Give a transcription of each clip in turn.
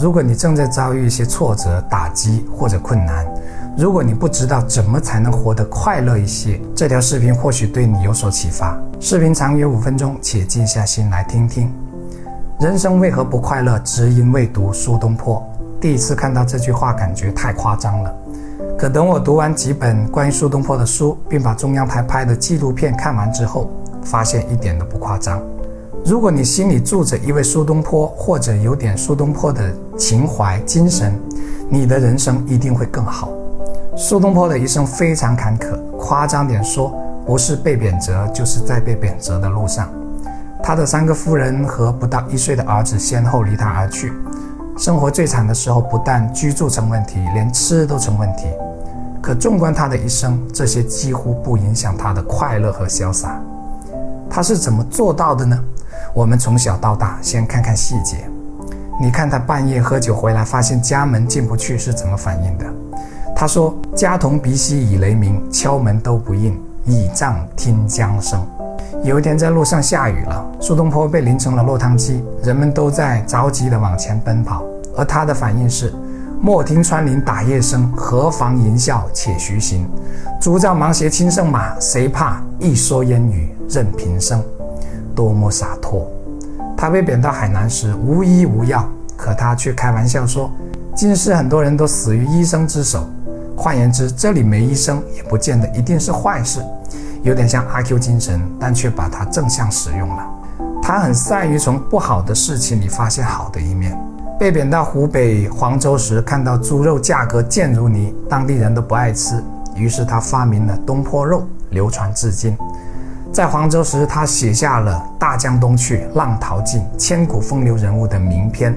如果你正在遭遇一些挫折、打击或者困难，如果你不知道怎么才能活得快乐一些，这条视频或许对你有所启发。视频长约五分钟，且静下心来听听。人生为何不快乐？只因未读苏东坡。第一次看到这句话，感觉太夸张了。可等我读完几本关于苏东坡的书，并把中央台拍的纪录片看完之后，发现一点都不夸张。如果你心里住着一位苏东坡，或者有点苏东坡的情怀精神，你的人生一定会更好。苏东坡的一生非常坎坷，夸张点说，不是被贬谪，就是在被贬谪的路上。他的三个夫人和不到一岁的儿子先后离他而去，生活最惨的时候，不但居住成问题，连吃都成问题。可纵观他的一生，这些几乎不影响他的快乐和潇洒。他是怎么做到的呢？我们从小到大，先看看细节。你看他半夜喝酒回来，发现家门进不去，是怎么反应的？他说：“家童鼻息已雷鸣，敲门都不应，倚杖听江声。”有一天在路上下雨了，苏东坡被淋成了落汤鸡，人们都在着急地往前奔跑，而他的反应是。莫听穿林打叶声，何妨吟啸且徐行。竹杖芒鞋轻胜马，谁怕一蓑烟雨任平生。多么洒脱！他被贬到海南时无医无药，可他却开玩笑说：“今世很多人都死于医生之手。”换言之，这里没医生也不见得一定是坏事，有点像阿 Q 精神，但却把它正向使用了。他很善于从不好的事情里发现好的一面。被贬到湖北黄州时，看到猪肉价格贱如泥，当地人都不爱吃，于是他发明了东坡肉，流传至今。在黄州时，他写下了《大江东去，浪淘尽，千古风流人物》的名篇。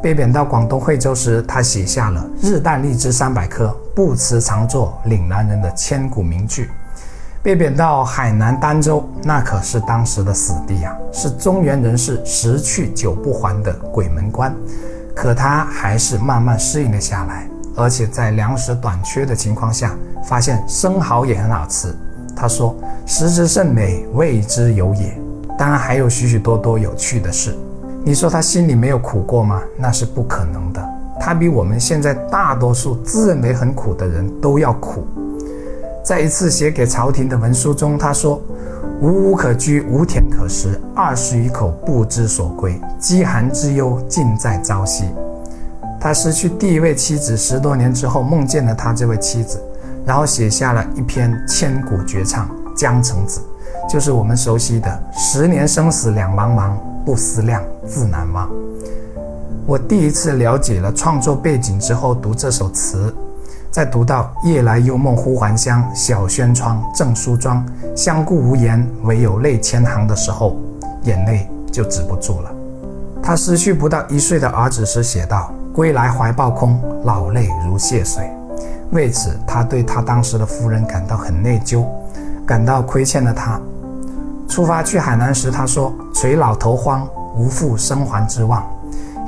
被贬到广东惠州时，他写下了《日啖荔枝三百颗，不辞长作岭南人》的千古名句。被贬到海南儋州，那可是当时的死地啊，是中原人士十去九不还的鬼门关。可他还是慢慢适应了下来，而且在粮食短缺的情况下，发现生蚝也很好吃。他说：“食之甚美，味之有也。”当然还有许许多多有趣的事。你说他心里没有苦过吗？那是不可能的。他比我们现在大多数自认为很苦的人都要苦。在一次写给朝廷的文书中，他说。无屋可居，无田可食，二十余口不知所归，饥寒之忧尽在朝夕。他失去第一位妻子十多年之后，梦见了他这位妻子，然后写下了一篇千古绝唱《江城子》，就是我们熟悉的“十年生死两茫茫，不思量，自难忘”。我第一次了解了创作背景之后，读这首词。在读到“夜来幽梦忽还乡，小轩窗正梳妆，相顾无言，唯有泪千行”的时候，眼泪就止不住了。他失去不到一岁的儿子时写道：“归来怀抱空，老泪如泻水。”为此，他对他当时的夫人感到很内疚，感到亏欠了他。出发去海南时，他说：“垂老头荒，无复生还之望。”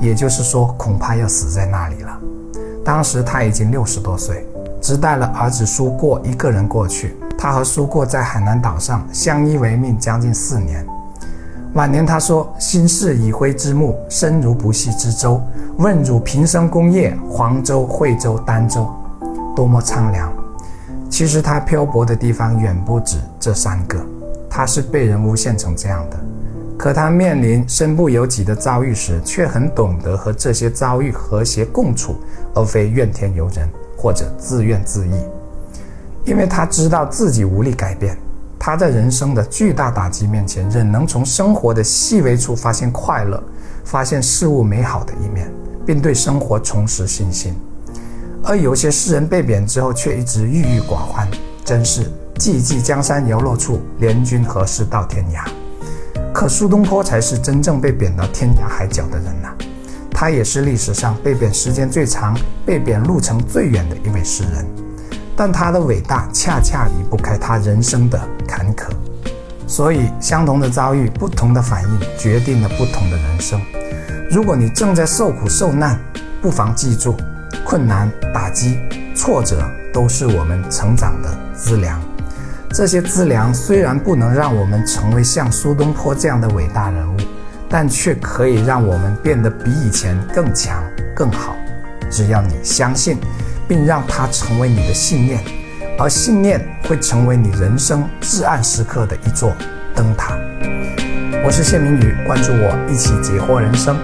也就是说，恐怕要死在那里了。当时他已经六十多岁，只带了儿子苏过一个人过去。他和苏过在海南岛上相依为命将近四年。晚年他说：“心似已灰之木，身如不系之舟。问汝平生功业，黄州、惠州、儋州，多么苍凉。”其实他漂泊的地方远不止这三个，他是被人诬陷成这样的。可他面临身不由己的遭遇时，却很懂得和这些遭遇和谐共处，而非怨天尤人或者自怨自艾。因为他知道自己无力改变，他在人生的巨大打击面前，仍能从生活的细微处发现快乐，发现事物美好的一面，并对生活重拾信心。而有些诗人被贬之后，却一直郁郁寡欢，真是寂寂江山摇落处，怜君何事到天涯。可苏东坡才是真正被贬到天涯海角的人呐，他也是历史上被贬时间最长、被贬路程最远的一位诗人。但他的伟大恰恰离不开他人生的坎坷。所以，相同的遭遇，不同的反应，决定了不同的人生。如果你正在受苦受难，不妨记住，困难、打击、挫折都是我们成长的资粮。这些资粮虽然不能让我们成为像苏东坡这样的伟大人物，但却可以让我们变得比以前更强、更好。只要你相信，并让它成为你的信念，而信念会成为你人生至暗时刻的一座灯塔。我是谢明宇，关注我，一起解惑人生。